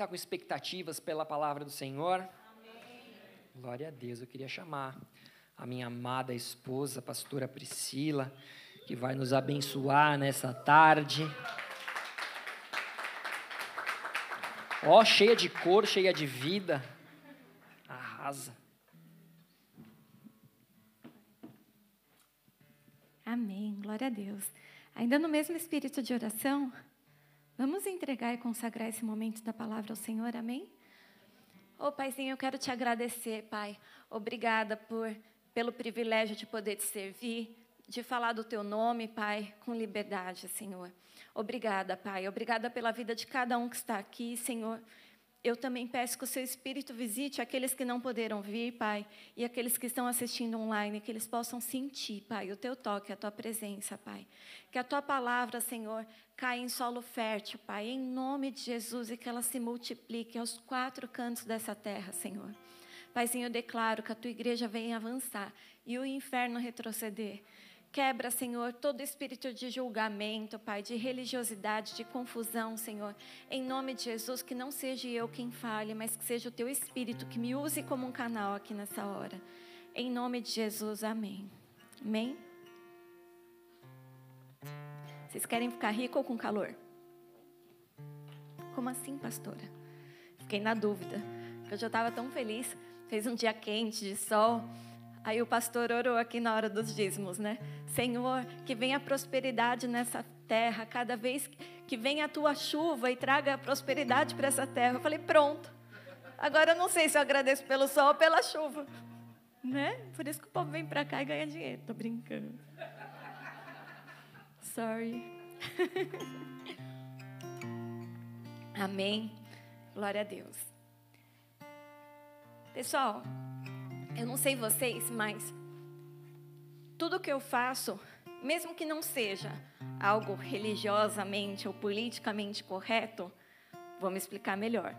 está com expectativas pela palavra do Senhor? Amém. Glória a Deus. Eu queria chamar a minha amada esposa, a pastora Priscila, que vai nos abençoar nessa tarde. Ó, oh, cheia de cor, cheia de vida. Arrasa. Amém. Glória a Deus. Ainda no mesmo espírito de oração, vamos entregar e consagrar esse momento da palavra ao Senhor. Amém? Ô oh, Paizinho, eu quero te agradecer, Pai. Obrigada por pelo privilégio de poder te servir, de falar do teu nome, Pai, com liberdade, Senhor. Obrigada, Pai. Obrigada pela vida de cada um que está aqui, Senhor. Eu também peço que o seu Espírito visite aqueles que não poderam vir, Pai, e aqueles que estão assistindo online, que eles possam sentir, Pai, o teu toque, a tua presença, Pai. Que a tua palavra, Senhor, caia em solo fértil, Pai, em nome de Jesus, e que ela se multiplique aos quatro cantos dessa terra, Senhor. Paizinho, eu declaro que a tua igreja venha avançar e o inferno retroceder. Quebra, Senhor, todo espírito de julgamento, Pai, de religiosidade, de confusão, Senhor. Em nome de Jesus, que não seja eu quem fale, mas que seja o Teu Espírito que me use como um canal aqui nessa hora. Em nome de Jesus, amém. Amém? Vocês querem ficar rico ou com calor? Como assim, pastora? Fiquei na dúvida. Eu já estava tão feliz. Fez um dia quente, de sol. Aí o pastor orou aqui na hora dos dízimos, né? Senhor, que venha prosperidade nessa terra, cada vez que venha a tua chuva e traga prosperidade para essa terra. Eu falei, pronto. Agora eu não sei se eu agradeço pelo sol ou pela chuva. Né? Por isso que o povo vem para cá e ganha dinheiro. Tô brincando. Sorry. Amém. Glória a Deus. Pessoal, eu não sei vocês, mas tudo que eu faço, mesmo que não seja algo religiosamente ou politicamente correto, vou me explicar melhor.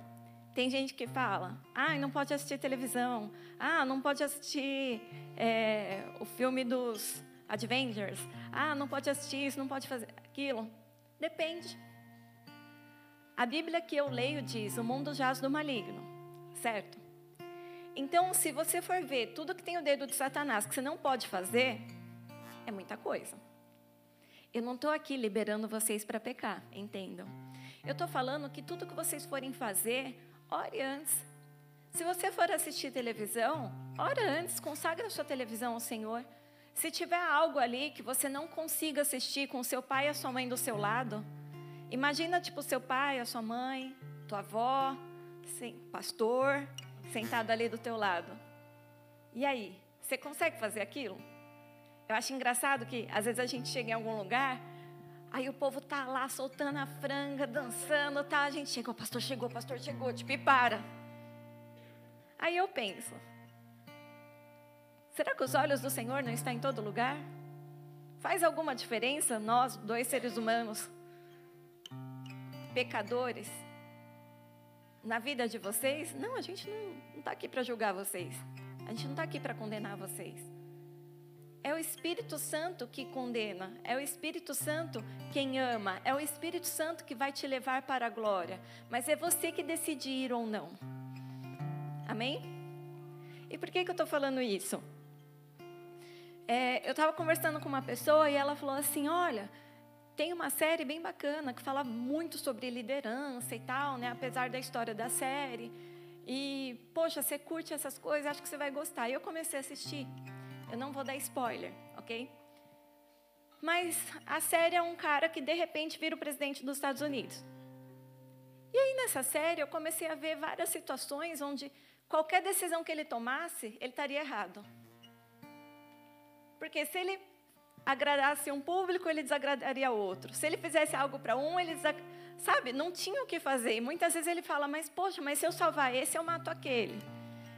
Tem gente que fala, ah, não pode assistir televisão, ah, não pode assistir é, o filme dos Avengers, ah, não pode assistir isso, não pode fazer aquilo. Depende. A Bíblia que eu leio diz: o mundo jaz do maligno, certo? Então, se você for ver tudo que tem o dedo de Satanás que você não pode fazer, é muita coisa. Eu não estou aqui liberando vocês para pecar, entendam. Eu estou falando que tudo que vocês forem fazer, ore antes. Se você for assistir televisão, ore antes, consagra a sua televisão ao Senhor. Se tiver algo ali que você não consiga assistir com seu pai e a sua mãe do seu lado, imagina tipo seu pai, a sua mãe, tua avó, sim, pastor, sentado ali do teu lado. E aí, você consegue fazer aquilo? Eu acho engraçado que às vezes a gente chega em algum lugar, aí o povo tá lá soltando a franga, dançando, tá? A gente chega, o pastor chegou, o pastor chegou, tipo, e para. Aí eu penso, será que os olhos do Senhor não estão em todo lugar? Faz alguma diferença nós, dois seres humanos, pecadores, na vida de vocês? Não, a gente não está aqui para julgar vocês. A gente não está aqui para condenar vocês. É o Espírito Santo que condena, é o Espírito Santo quem ama, é o Espírito Santo que vai te levar para a glória, mas é você que decide ir ou não. Amém? E por que, que eu estou falando isso? É, eu estava conversando com uma pessoa e ela falou assim: Olha, tem uma série bem bacana que fala muito sobre liderança e tal, né? Apesar da história da série. E, poxa, você curte essas coisas, acho que você vai gostar. E eu comecei a assistir. Eu não vou dar spoiler, ok? Mas a série é um cara que de repente vira o presidente dos Estados Unidos. E aí nessa série eu comecei a ver várias situações onde qualquer decisão que ele tomasse, ele estaria errado. Porque se ele agradasse um público, ele desagradaria outro. Se ele fizesse algo para um, ele desag... sabe, não tinha o que fazer. E muitas vezes ele fala, mas poxa, mas se eu salvar esse, eu mato aquele.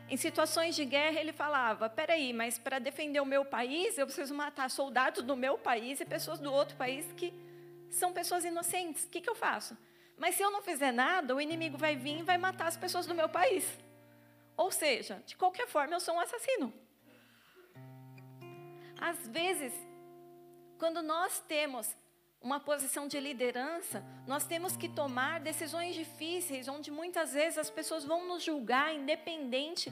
Em situações de guerra, ele falava: peraí, mas para defender o meu país, eu preciso matar soldados do meu país e pessoas do outro país que são pessoas inocentes. O que, que eu faço? Mas se eu não fizer nada, o inimigo vai vir e vai matar as pessoas do meu país. Ou seja, de qualquer forma, eu sou um assassino. Às vezes, quando nós temos uma posição de liderança, nós temos que tomar decisões difíceis, onde muitas vezes as pessoas vão nos julgar, independente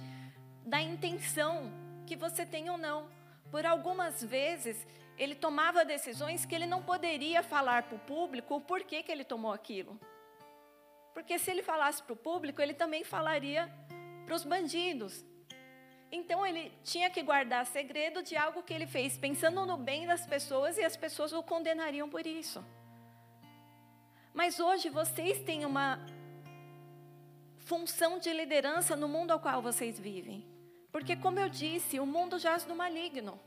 da intenção que você tem ou não. Por algumas vezes, ele tomava decisões que ele não poderia falar para o público o porquê que ele tomou aquilo. Porque se ele falasse para o público, ele também falaria para os bandidos. Então ele tinha que guardar segredo de algo que ele fez, pensando no bem das pessoas e as pessoas o condenariam por isso. Mas hoje vocês têm uma função de liderança no mundo ao qual vocês vivem. Porque, como eu disse, o mundo jaz do maligno.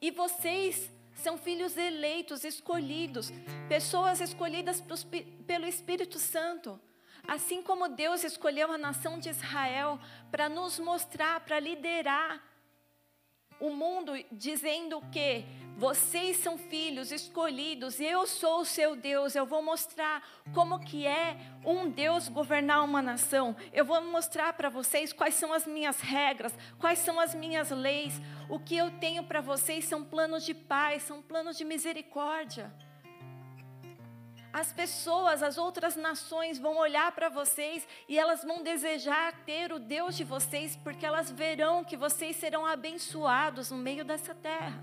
E vocês são filhos eleitos, escolhidos, pessoas escolhidas pelo Espírito Santo. Assim como Deus escolheu a nação de Israel para nos mostrar, para liderar o mundo, dizendo que vocês são filhos escolhidos, eu sou o seu Deus. Eu vou mostrar como que é um Deus governar uma nação. Eu vou mostrar para vocês quais são as minhas regras, quais são as minhas leis. O que eu tenho para vocês são planos de paz, são planos de misericórdia as pessoas, as outras nações vão olhar para vocês e elas vão desejar ter o Deus de vocês, porque elas verão que vocês serão abençoados no meio dessa terra.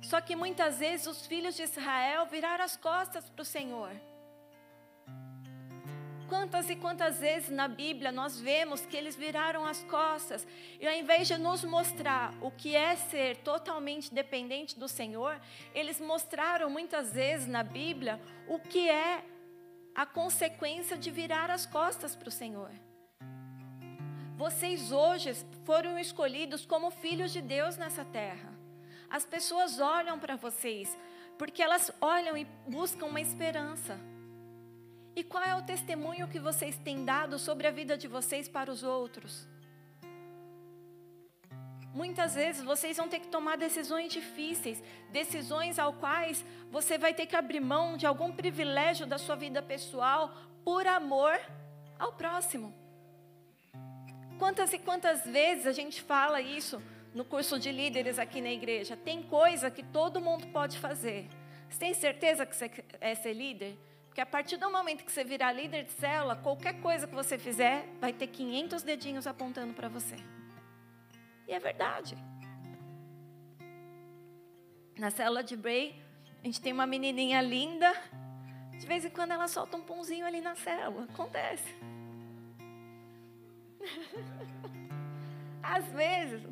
Só que muitas vezes os filhos de Israel viraram as costas para o Senhor. Quantas e quantas vezes na Bíblia nós vemos que eles viraram as costas e ao invés de nos mostrar o que é ser totalmente dependente do Senhor, eles mostraram muitas vezes na Bíblia o que é a consequência de virar as costas para o Senhor. Vocês hoje foram escolhidos como filhos de Deus nessa terra. As pessoas olham para vocês porque elas olham e buscam uma esperança. E qual é o testemunho que vocês têm dado sobre a vida de vocês para os outros? Muitas vezes vocês vão ter que tomar decisões difíceis, decisões ao quais você vai ter que abrir mão de algum privilégio da sua vida pessoal por amor ao próximo. Quantas e quantas vezes a gente fala isso no curso de líderes aqui na igreja? Tem coisa que todo mundo pode fazer. Você tem certeza que você é ser líder? Porque a partir do momento que você virar líder de célula, qualquer coisa que você fizer, vai ter 500 dedinhos apontando para você. E é verdade. Na célula de Bray, a gente tem uma menininha linda. De vez em quando ela solta um pãozinho ali na célula. Acontece. Às vezes,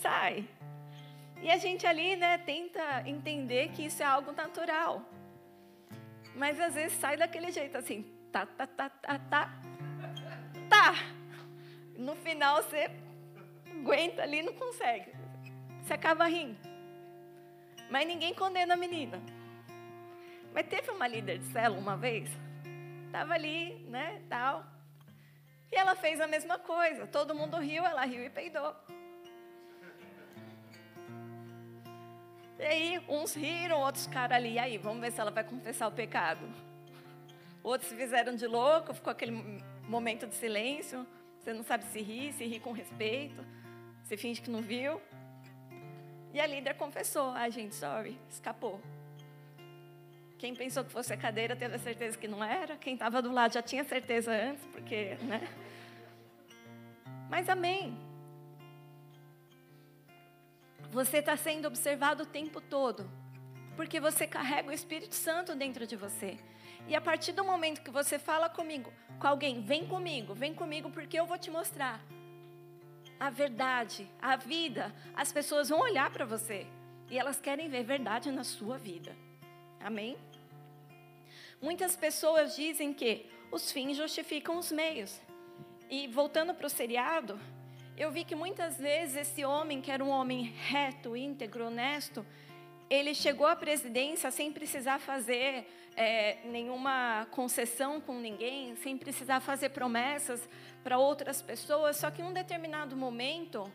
sai. E a gente ali, né, tenta entender que isso é algo natural. Mas às vezes sai daquele jeito assim, tá, tá, tá, tá, tá, tá. No final você aguenta ali e não consegue. Você acaba rindo. Mas ninguém condena a menina. Mas teve uma líder de célula uma vez, estava ali, né, tal. E ela fez a mesma coisa. Todo mundo riu, ela riu e peidou. E aí, uns riram, outros ficaram ali. E aí, vamos ver se ela vai confessar o pecado. Outros se fizeram de louco, ficou aquele momento de silêncio. Você não sabe se ri, se ri com respeito, se finge que não viu. E a líder confessou: ah, gente, sorry, escapou. Quem pensou que fosse a cadeira teve a certeza que não era. Quem estava do lado já tinha certeza antes, porque, né? Mas amém. Você está sendo observado o tempo todo, porque você carrega o Espírito Santo dentro de você. E a partir do momento que você fala comigo, com alguém, vem comigo, vem comigo, porque eu vou te mostrar a verdade, a vida, as pessoas vão olhar para você e elas querem ver verdade na sua vida. Amém? Muitas pessoas dizem que os fins justificam os meios. E voltando para o seriado, eu vi que muitas vezes esse homem, que era um homem reto, íntegro, honesto, ele chegou à presidência sem precisar fazer é, nenhuma concessão com ninguém, sem precisar fazer promessas para outras pessoas. Só que em um determinado momento,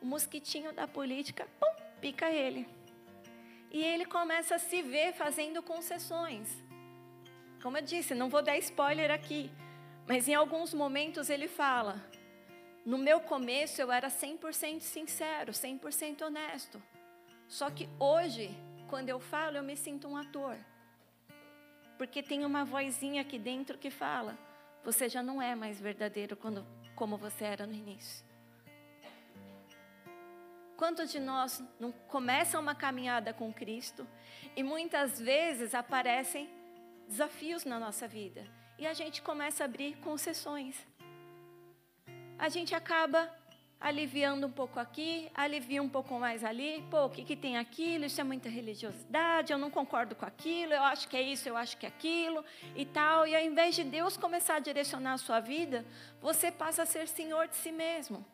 o mosquitinho da política pum, pica ele. E ele começa a se ver fazendo concessões. Como eu disse, não vou dar spoiler aqui, mas em alguns momentos ele fala: no meu começo eu era 100% sincero, 100% honesto. Só que hoje quando eu falo, eu me sinto um ator. Porque tem uma vozinha aqui dentro que fala: você já não é mais verdadeiro quando, como você era no início. Quantos de nós não começam uma caminhada com Cristo e muitas vezes aparecem desafios na nossa vida e a gente começa a abrir concessões. A gente acaba aliviando um pouco aqui, alivia um pouco mais ali. Pô, o que, que tem aquilo? Isso é muita religiosidade, eu não concordo com aquilo, eu acho que é isso, eu acho que é aquilo e tal. E ao invés de Deus começar a direcionar a sua vida, você passa a ser senhor de si mesmo.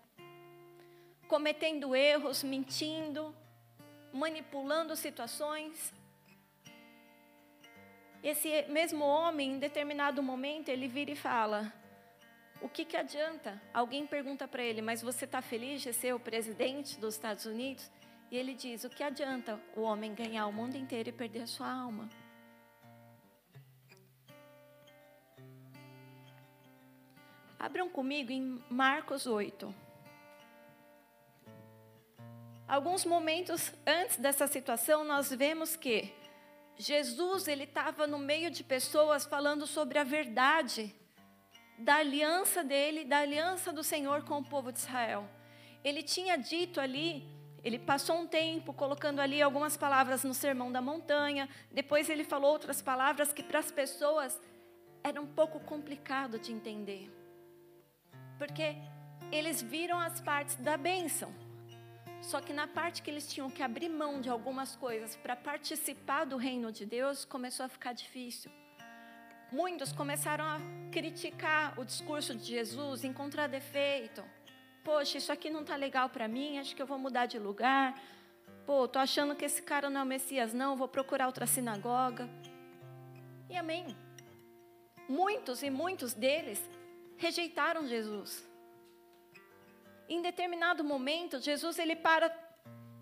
Cometendo erros, mentindo, manipulando situações. Esse mesmo homem, em determinado momento, ele vira e fala: o que, que adianta? Alguém pergunta para ele, mas você está feliz de ser o presidente dos Estados Unidos? E ele diz: o que adianta o homem ganhar o mundo inteiro e perder a sua alma? Abram comigo em Marcos 8. Alguns momentos antes dessa situação, nós vemos que Jesus ele estava no meio de pessoas falando sobre a verdade da aliança dele, da aliança do Senhor com o povo de Israel. Ele tinha dito ali, ele passou um tempo colocando ali algumas palavras no Sermão da Montanha, depois ele falou outras palavras que para as pessoas era um pouco complicado de entender. Porque eles viram as partes da bênção. Só que na parte que eles tinham que abrir mão de algumas coisas para participar do reino de Deus, começou a ficar difícil muitos começaram a criticar o discurso de Jesus, encontrar defeito. Poxa, isso aqui não está legal para mim, acho que eu vou mudar de lugar. Pô, tô achando que esse cara não é o Messias, não, vou procurar outra sinagoga. E amém. Muitos e muitos deles rejeitaram Jesus. Em determinado momento, Jesus ele para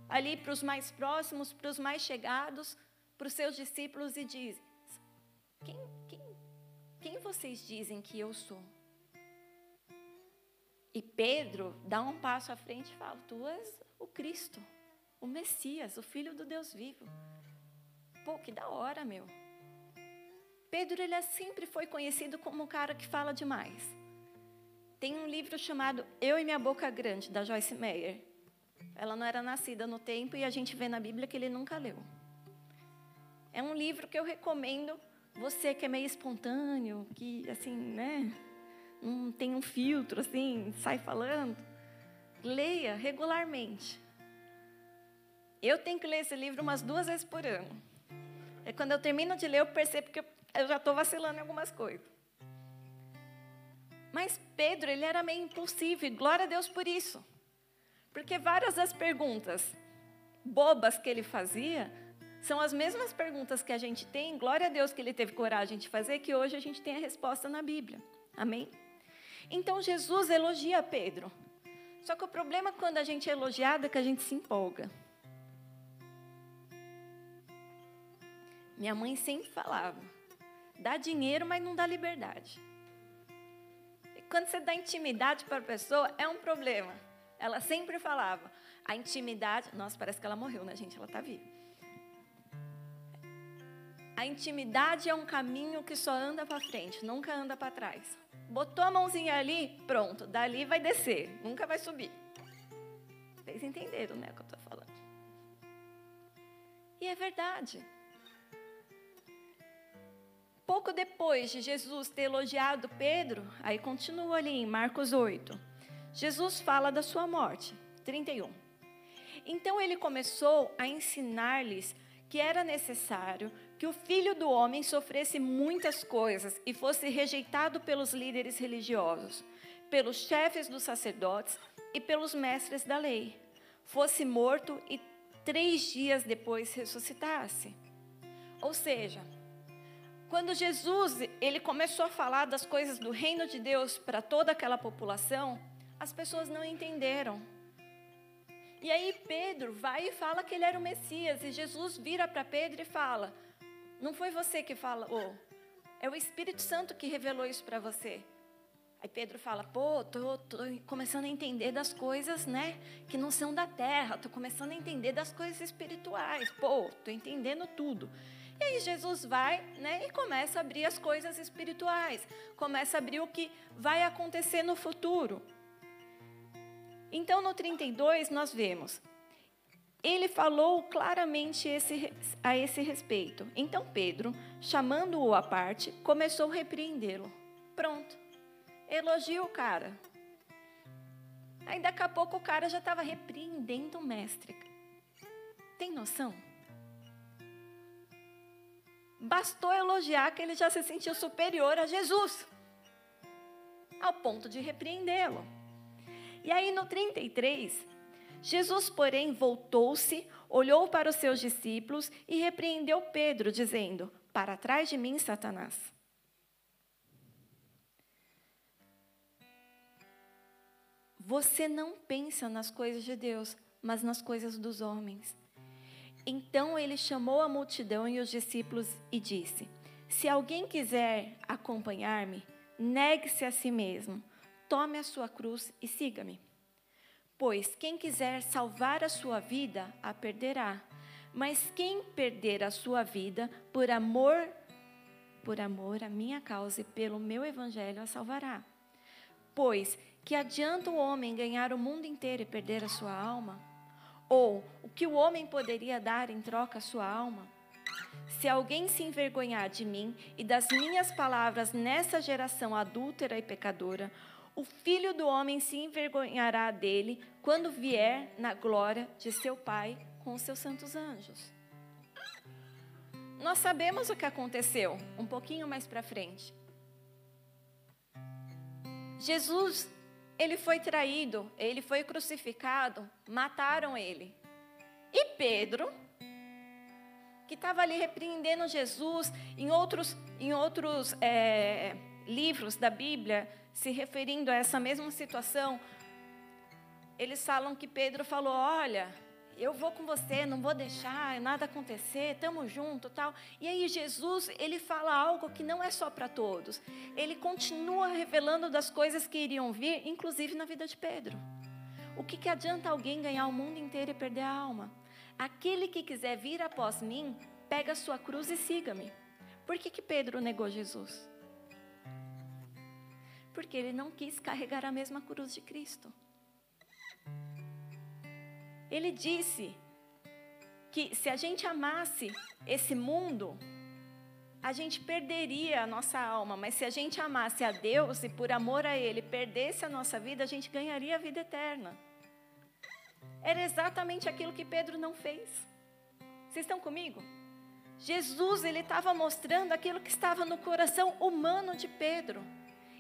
ali para os mais próximos, para os mais chegados, para os seus discípulos e diz: quem, quem vocês dizem que eu sou? E Pedro dá um passo à frente e fala: Tu és o Cristo, o Messias, o Filho do Deus vivo. Pô, que da hora, meu. Pedro, ele sempre foi conhecido como um cara que fala demais. Tem um livro chamado Eu e Minha Boca Grande, da Joyce Meyer. Ela não era nascida no tempo e a gente vê na Bíblia que ele nunca leu. É um livro que eu recomendo você que é meio espontâneo, que assim, né, não tem um filtro assim, sai falando, leia regularmente. Eu tenho que ler esse livro umas duas vezes por ano. É quando eu termino de ler, eu percebo que eu já estou vacilando em algumas coisas. Mas Pedro, ele era meio impulsivo, e glória a Deus por isso. Porque várias das perguntas bobas que ele fazia são as mesmas perguntas que a gente tem, glória a Deus que ele teve coragem de fazer, que hoje a gente tem a resposta na Bíblia. Amém? Então Jesus elogia Pedro. Só que o problema quando a gente é elogiado é que a gente se empolga. Minha mãe sempre falava: dá dinheiro, mas não dá liberdade. E quando você dá intimidade para a pessoa, é um problema. Ela sempre falava: a intimidade. Nossa, parece que ela morreu, né, gente? Ela está viva. A intimidade é um caminho que só anda para frente, nunca anda para trás. Botou a mãozinha ali, pronto, dali vai descer, nunca vai subir. Vocês entenderam, né, o que eu estou falando? E é verdade. Pouco depois de Jesus ter elogiado Pedro, aí continua ali em Marcos 8. Jesus fala da sua morte, 31. Então ele começou a ensinar-lhes que era necessário que o filho do homem sofresse muitas coisas e fosse rejeitado pelos líderes religiosos, pelos chefes dos sacerdotes e pelos mestres da lei, fosse morto e três dias depois ressuscitasse. Ou seja, quando Jesus ele começou a falar das coisas do reino de Deus para toda aquela população, as pessoas não entenderam. E aí Pedro vai e fala que ele era o Messias, e Jesus vira para Pedro e fala: não foi você que falou. É o Espírito Santo que revelou isso para você. Aí Pedro fala: pô, tô, tô começando a entender das coisas, né, que não são da terra, tô começando a entender das coisas espirituais, pô, tô entendendo tudo. E aí Jesus vai, né, e começa a abrir as coisas espirituais, começa a abrir o que vai acontecer no futuro. Então no 32 nós vemos ele falou claramente esse, a esse respeito. Então Pedro, chamando-o à parte, começou a repreendê-lo. Pronto. Elogia o cara. Aí daqui a pouco o cara já estava repreendendo o mestre. Tem noção? Bastou elogiar que ele já se sentiu superior a Jesus, ao ponto de repreendê-lo. E aí no 33, Jesus, porém, voltou-se, olhou para os seus discípulos e repreendeu Pedro, dizendo: Para trás de mim, Satanás. Você não pensa nas coisas de Deus, mas nas coisas dos homens. Então ele chamou a multidão e os discípulos e disse: Se alguém quiser acompanhar-me, negue-se a si mesmo, tome a sua cruz e siga-me. Pois quem quiser salvar a sua vida, a perderá. Mas quem perder a sua vida por amor por amor à minha causa e pelo meu evangelho a salvará. Pois que adianta o homem ganhar o mundo inteiro e perder a sua alma? Ou o que o homem poderia dar em troca a sua alma? Se alguém se envergonhar de mim e das minhas palavras nessa geração adúltera e pecadora, o filho do homem se envergonhará dele quando vier na glória de seu Pai com os seus santos anjos. Nós sabemos o que aconteceu um pouquinho mais para frente. Jesus, ele foi traído, ele foi crucificado, mataram ele. E Pedro, que estava ali repreendendo Jesus, em outros, em outros é, livros da Bíblia, se referindo a essa mesma situação, eles falam que Pedro falou: Olha, eu vou com você, não vou deixar nada acontecer, estamos juntos, tal. E aí Jesus, ele fala algo que não é só para todos. Ele continua revelando das coisas que iriam vir, inclusive na vida de Pedro. O que, que adianta alguém ganhar o mundo inteiro e perder a alma? Aquele que quiser vir após mim, pega sua cruz e siga-me. Por que, que Pedro negou Jesus? Porque ele não quis carregar a mesma cruz de Cristo. Ele disse que se a gente amasse esse mundo, a gente perderia a nossa alma, mas se a gente amasse a Deus e por amor a Ele perdesse a nossa vida, a gente ganharia a vida eterna. Era exatamente aquilo que Pedro não fez. Vocês estão comigo? Jesus, ele estava mostrando aquilo que estava no coração humano de Pedro.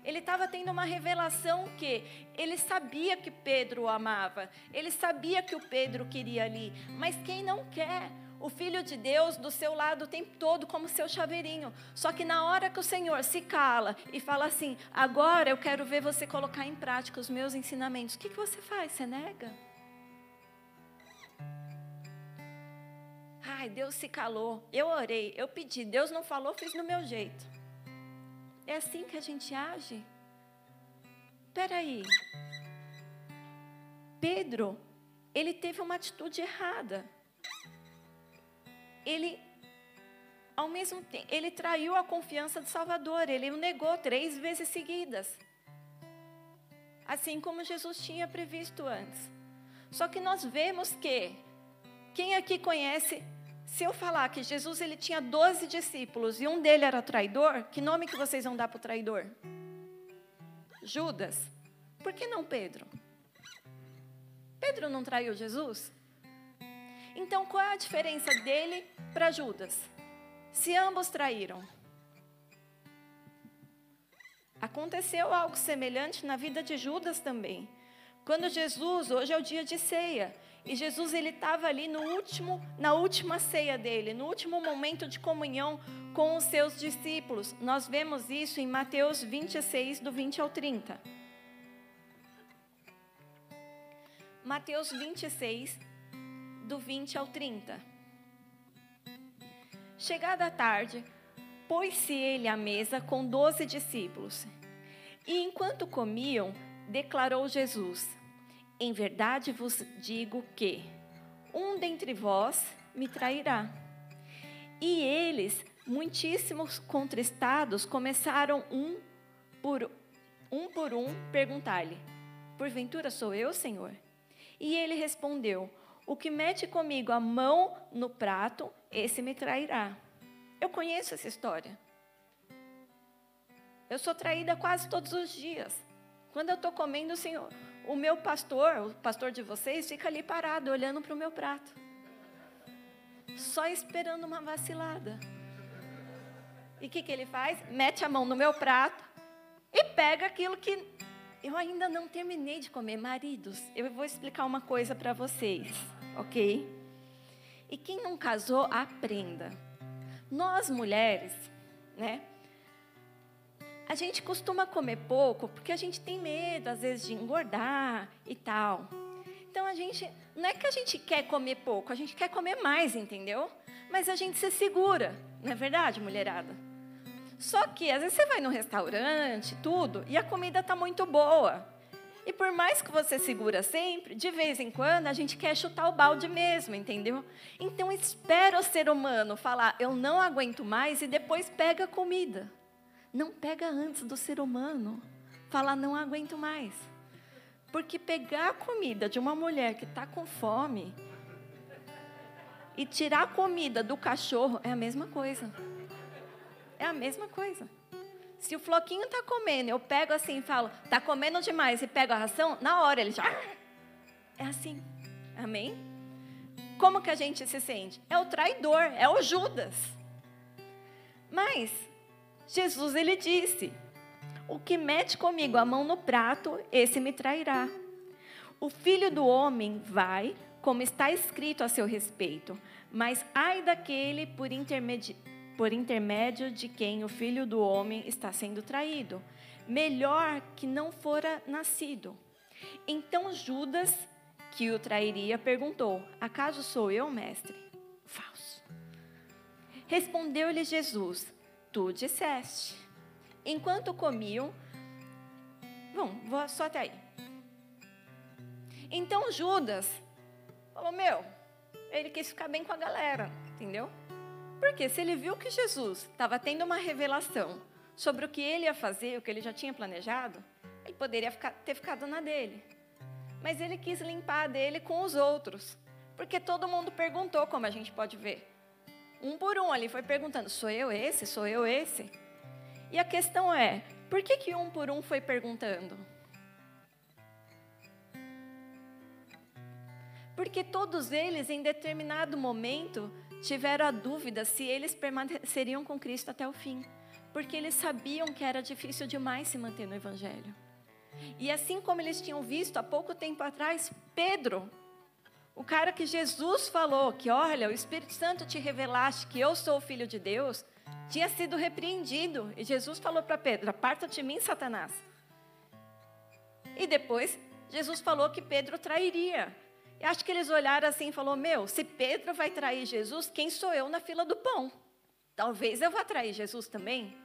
Ele estava tendo uma revelação que ele sabia que Pedro o amava, ele sabia que o Pedro queria ali, mas quem não quer? O Filho de Deus do seu lado o tempo todo como seu chaveirinho. Só que na hora que o Senhor se cala e fala assim: agora eu quero ver você colocar em prática os meus ensinamentos, o que, que você faz? Você nega? Ai, Deus se calou. Eu orei, eu pedi, Deus não falou, fiz do meu jeito. É assim que a gente age? Espera aí. Pedro, ele teve uma atitude errada. Ele, ao mesmo tempo, ele traiu a confiança do Salvador. Ele o negou três vezes seguidas. Assim como Jesus tinha previsto antes. Só que nós vemos que, quem aqui conhece se eu falar que Jesus ele tinha 12 discípulos e um dele era traidor, que nome que vocês vão dar para o traidor? Judas. Por que não Pedro? Pedro não traiu Jesus? Então qual é a diferença dele para Judas? Se ambos traíram. Aconteceu algo semelhante na vida de Judas também. Quando Jesus, hoje é o dia de ceia, e Jesus ele estava ali no último, na última ceia dele, no último momento de comunhão com os seus discípulos. Nós vemos isso em Mateus 26 do 20 ao 30. Mateus 26 do 20 ao 30. Chegada a tarde, pôs-se ele à mesa com doze discípulos. E enquanto comiam, declarou Jesus: Em verdade vos digo que um dentre vós me trairá. E eles, muitíssimos contristados, começaram um por um por um perguntar-lhe: Porventura sou eu, Senhor? E ele respondeu: O que mete comigo a mão no prato, esse me trairá. Eu conheço essa história. Eu sou traída quase todos os dias. Quando eu estou comendo, o Senhor, o meu pastor, o pastor de vocês, fica ali parado, olhando para o meu prato. Só esperando uma vacilada. E o que, que ele faz? Mete a mão no meu prato e pega aquilo que eu ainda não terminei de comer. Maridos, eu vou explicar uma coisa para vocês, ok? E quem não casou, aprenda. Nós mulheres, né? A gente costuma comer pouco porque a gente tem medo, às vezes, de engordar e tal. Então a gente, não é que a gente quer comer pouco, a gente quer comer mais, entendeu? Mas a gente se segura, não é verdade, mulherada? Só que às vezes você vai no restaurante, tudo, e a comida está muito boa. E por mais que você segura sempre, de vez em quando a gente quer chutar o balde mesmo, entendeu? Então espera o ser humano falar, eu não aguento mais, e depois pega a comida. Não pega antes do ser humano. Fala, não aguento mais. Porque pegar a comida de uma mulher que está com fome e tirar a comida do cachorro é a mesma coisa. É a mesma coisa. Se o floquinho está comendo, eu pego assim e falo, está comendo demais e pego a ração, na hora ele já. É assim. Amém? Como que a gente se sente? É o traidor, é o Judas. Mas Jesus ele disse: O que mete comigo a mão no prato, esse me trairá. O filho do homem vai, como está escrito a seu respeito, mas ai daquele por intermédio, por intermédio de quem o filho do homem está sendo traído. Melhor que não fora nascido. Então Judas, que o trairia, perguntou: Acaso sou eu, mestre? Falso. Respondeu-lhe Jesus: Tu disseste. Enquanto comiam. Bom, vou só até aí. Então Judas falou: Meu, ele quis ficar bem com a galera, entendeu? Porque se ele viu que Jesus estava tendo uma revelação sobre o que ele ia fazer, o que ele já tinha planejado, ele poderia ficar, ter ficado na dele. Mas ele quis limpar a dele com os outros. Porque todo mundo perguntou, como a gente pode ver um por um ali, foi perguntando: sou eu esse? Sou eu esse? E a questão é: por que, que um por um foi perguntando? Porque todos eles, em determinado momento, tiveram a dúvida se eles permaneceriam com Cristo até o fim. Porque eles sabiam que era difícil demais se manter no Evangelho. E assim como eles tinham visto há pouco tempo atrás, Pedro o cara que Jesus falou que, olha, o Espírito Santo te revelaste que eu sou o filho de Deus, tinha sido repreendido. E Jesus falou para Pedro: Aparta de mim, Satanás. E depois, Jesus falou que Pedro trairia. E acho que eles olharam assim e falaram: Meu, se Pedro vai trair Jesus, quem sou eu na fila do pão? Talvez eu vá trair Jesus também.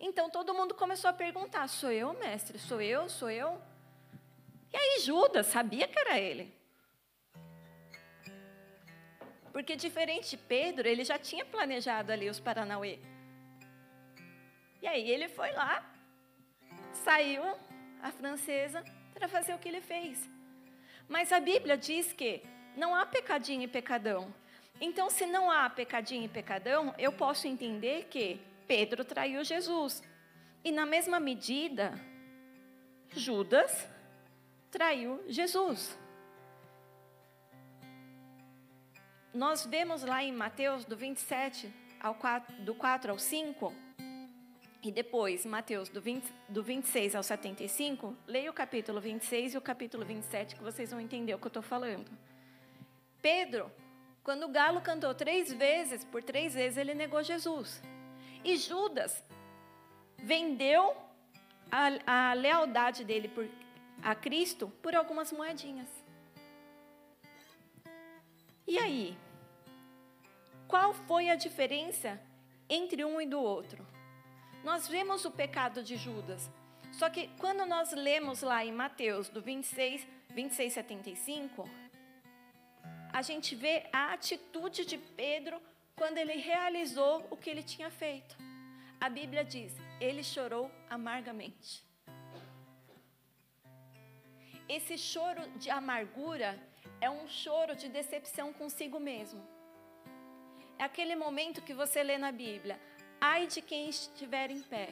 Então todo mundo começou a perguntar: Sou eu, mestre? Sou eu? Sou eu? E aí Judas sabia que era ele. Porque diferente de Pedro, ele já tinha planejado ali os Paranauê. E aí ele foi lá, saiu a francesa para fazer o que ele fez. Mas a Bíblia diz que não há pecadinho e pecadão. Então, se não há pecadinho e pecadão, eu posso entender que Pedro traiu Jesus. E na mesma medida, Judas traiu Jesus. Nós vemos lá em Mateus do 27 ao 4, do 4 ao 5, e depois Mateus do, 20, do 26 ao 75, leia o capítulo 26 e o capítulo 27 que vocês vão entender o que eu estou falando. Pedro, quando o galo cantou três vezes, por três vezes ele negou Jesus. E Judas vendeu a, a lealdade dele por, a Cristo por algumas moedinhas. E aí? Qual foi a diferença entre um e do outro? Nós vemos o pecado de Judas. Só que quando nós lemos lá em Mateus, do 26, 26, 75, a gente vê a atitude de Pedro quando ele realizou o que ele tinha feito. A Bíblia diz: ele chorou amargamente. Esse choro de amargura é um choro de decepção consigo mesmo. É aquele momento que você lê na Bíblia: ai de quem estiver em pé.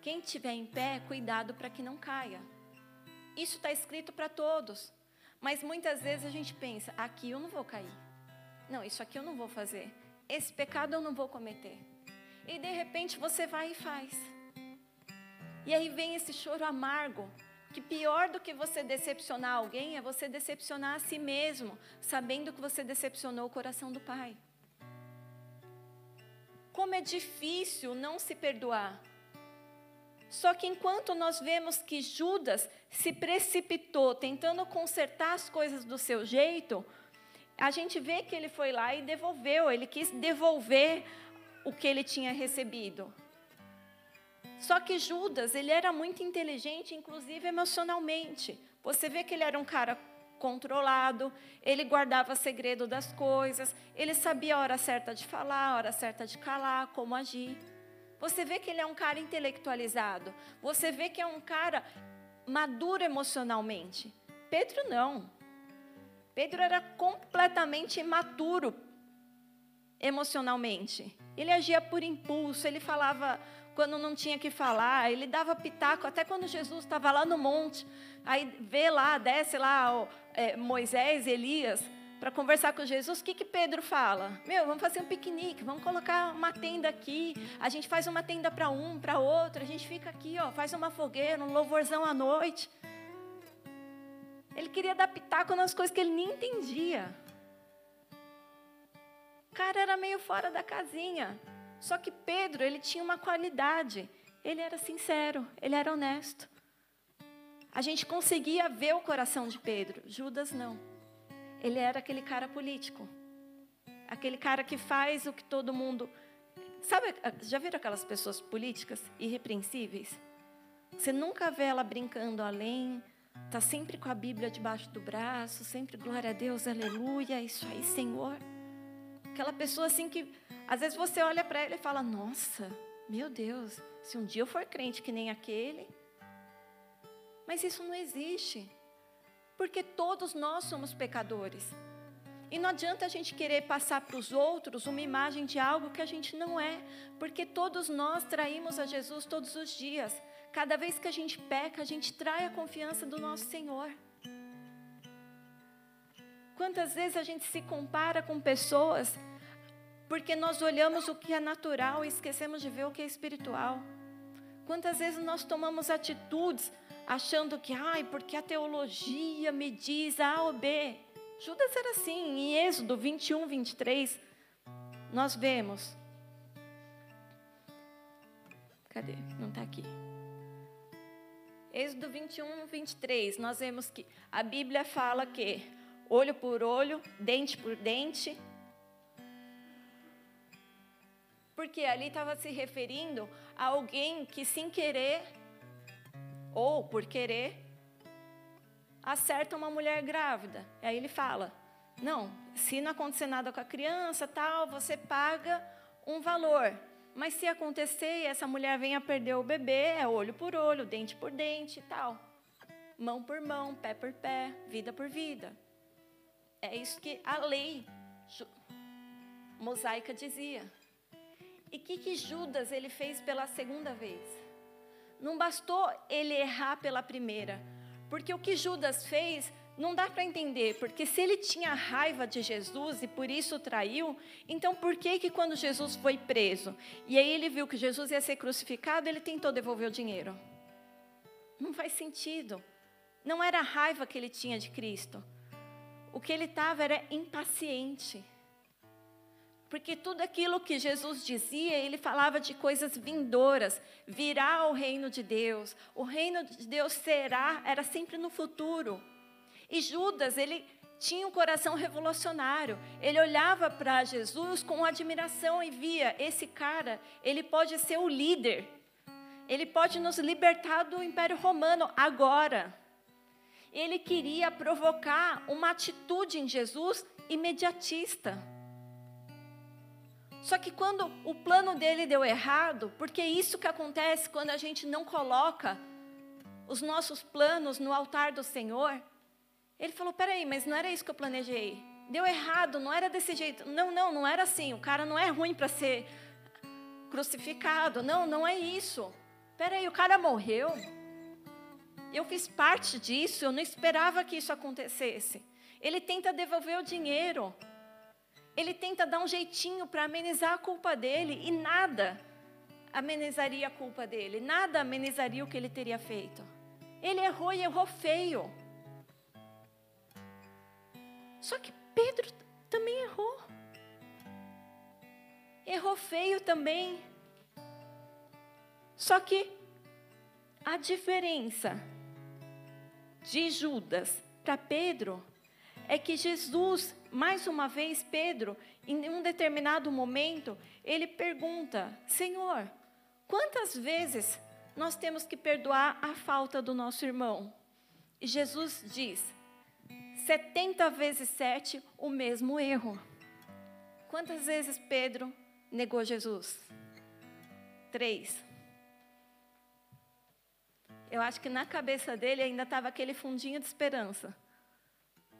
Quem estiver em pé, cuidado para que não caia. Isso está escrito para todos. Mas muitas vezes a gente pensa: aqui eu não vou cair. Não, isso aqui eu não vou fazer. Esse pecado eu não vou cometer. E de repente você vai e faz. E aí vem esse choro amargo, que pior do que você decepcionar alguém é você decepcionar a si mesmo, sabendo que você decepcionou o coração do Pai. Como é difícil não se perdoar. Só que enquanto nós vemos que Judas se precipitou tentando consertar as coisas do seu jeito, a gente vê que ele foi lá e devolveu, ele quis devolver o que ele tinha recebido. Só que Judas, ele era muito inteligente, inclusive emocionalmente. Você vê que ele era um cara controlado, ele guardava segredo das coisas, ele sabia a hora certa de falar, a hora certa de calar, como agir. Você vê que ele é um cara intelectualizado, você vê que é um cara maduro emocionalmente. Pedro não. Pedro era completamente imaturo emocionalmente. Ele agia por impulso, ele falava quando não tinha que falar, ele dava pitaco, até quando Jesus estava lá no monte, aí vê lá, desce lá ó, é, Moisés, Elias, para conversar com Jesus, o que, que Pedro fala? Meu, vamos fazer um piquenique, vamos colocar uma tenda aqui, a gente faz uma tenda para um, para outro, a gente fica aqui, ó, faz uma fogueira, um louvorzão à noite. Ele queria dar pitaco nas coisas que ele nem entendia. O cara era meio fora da casinha. Só que Pedro, ele tinha uma qualidade. Ele era sincero, ele era honesto. A gente conseguia ver o coração de Pedro. Judas não. Ele era aquele cara político. Aquele cara que faz o que todo mundo. Sabe, já viram aquelas pessoas políticas irrepreensíveis? Você nunca vê ela brincando além, tá sempre com a Bíblia debaixo do braço, sempre glória a Deus, aleluia, isso aí, Senhor. Aquela pessoa assim que às vezes você olha para ele e fala: Nossa, meu Deus, se um dia eu for crente que nem aquele. Mas isso não existe. Porque todos nós somos pecadores. E não adianta a gente querer passar para os outros uma imagem de algo que a gente não é. Porque todos nós traímos a Jesus todos os dias. Cada vez que a gente peca, a gente trai a confiança do nosso Senhor. Quantas vezes a gente se compara com pessoas porque nós olhamos o que é natural e esquecemos de ver o que é espiritual. Quantas vezes nós tomamos atitudes achando que, ai, porque a teologia me diz A ou B. Judas era assim, em Êxodo 21, 23, nós vemos. Cadê? Não está aqui. Êxodo 21, 23, nós vemos que a Bíblia fala que olho por olho, dente por dente, porque ali estava se referindo a alguém que, sem querer, ou por querer, acerta uma mulher grávida. E aí ele fala: não, se não acontecer nada com a criança, tal, você paga um valor. Mas se acontecer e essa mulher venha perder o bebê, é olho por olho, dente por dente e tal. Mão por mão, pé por pé, vida por vida. É isso que a lei mosaica dizia. E o que, que Judas ele fez pela segunda vez? Não bastou ele errar pela primeira, porque o que Judas fez não dá para entender, porque se ele tinha raiva de Jesus e por isso traiu, então por que que quando Jesus foi preso e aí ele viu que Jesus ia ser crucificado, ele tentou devolver o dinheiro? Não faz sentido. Não era a raiva que ele tinha de Cristo. O que ele estava era impaciente. Porque tudo aquilo que Jesus dizia, ele falava de coisas vindouras, virá o reino de Deus. O reino de Deus será, era sempre no futuro. E Judas, ele tinha um coração revolucionário. Ele olhava para Jesus com admiração e via esse cara, ele pode ser o líder. Ele pode nos libertar do Império Romano agora. Ele queria provocar uma atitude em Jesus imediatista. Só que quando o plano dele deu errado, porque é isso que acontece quando a gente não coloca os nossos planos no altar do Senhor, ele falou: peraí, mas não era isso que eu planejei. Deu errado, não era desse jeito. Não, não, não era assim. O cara não é ruim para ser crucificado. Não, não é isso. Peraí, o cara morreu. Eu fiz parte disso, eu não esperava que isso acontecesse. Ele tenta devolver o dinheiro. Ele tenta dar um jeitinho para amenizar a culpa dele e nada amenizaria a culpa dele, nada amenizaria o que ele teria feito. Ele errou e errou feio. Só que Pedro também errou. Errou feio também. Só que a diferença de Judas para Pedro é que Jesus, mais uma vez, Pedro, em um determinado momento, ele pergunta: Senhor, quantas vezes nós temos que perdoar a falta do nosso irmão? E Jesus diz: 70 vezes 7, o mesmo erro. Quantas vezes Pedro negou Jesus? Três. Eu acho que na cabeça dele ainda estava aquele fundinho de esperança.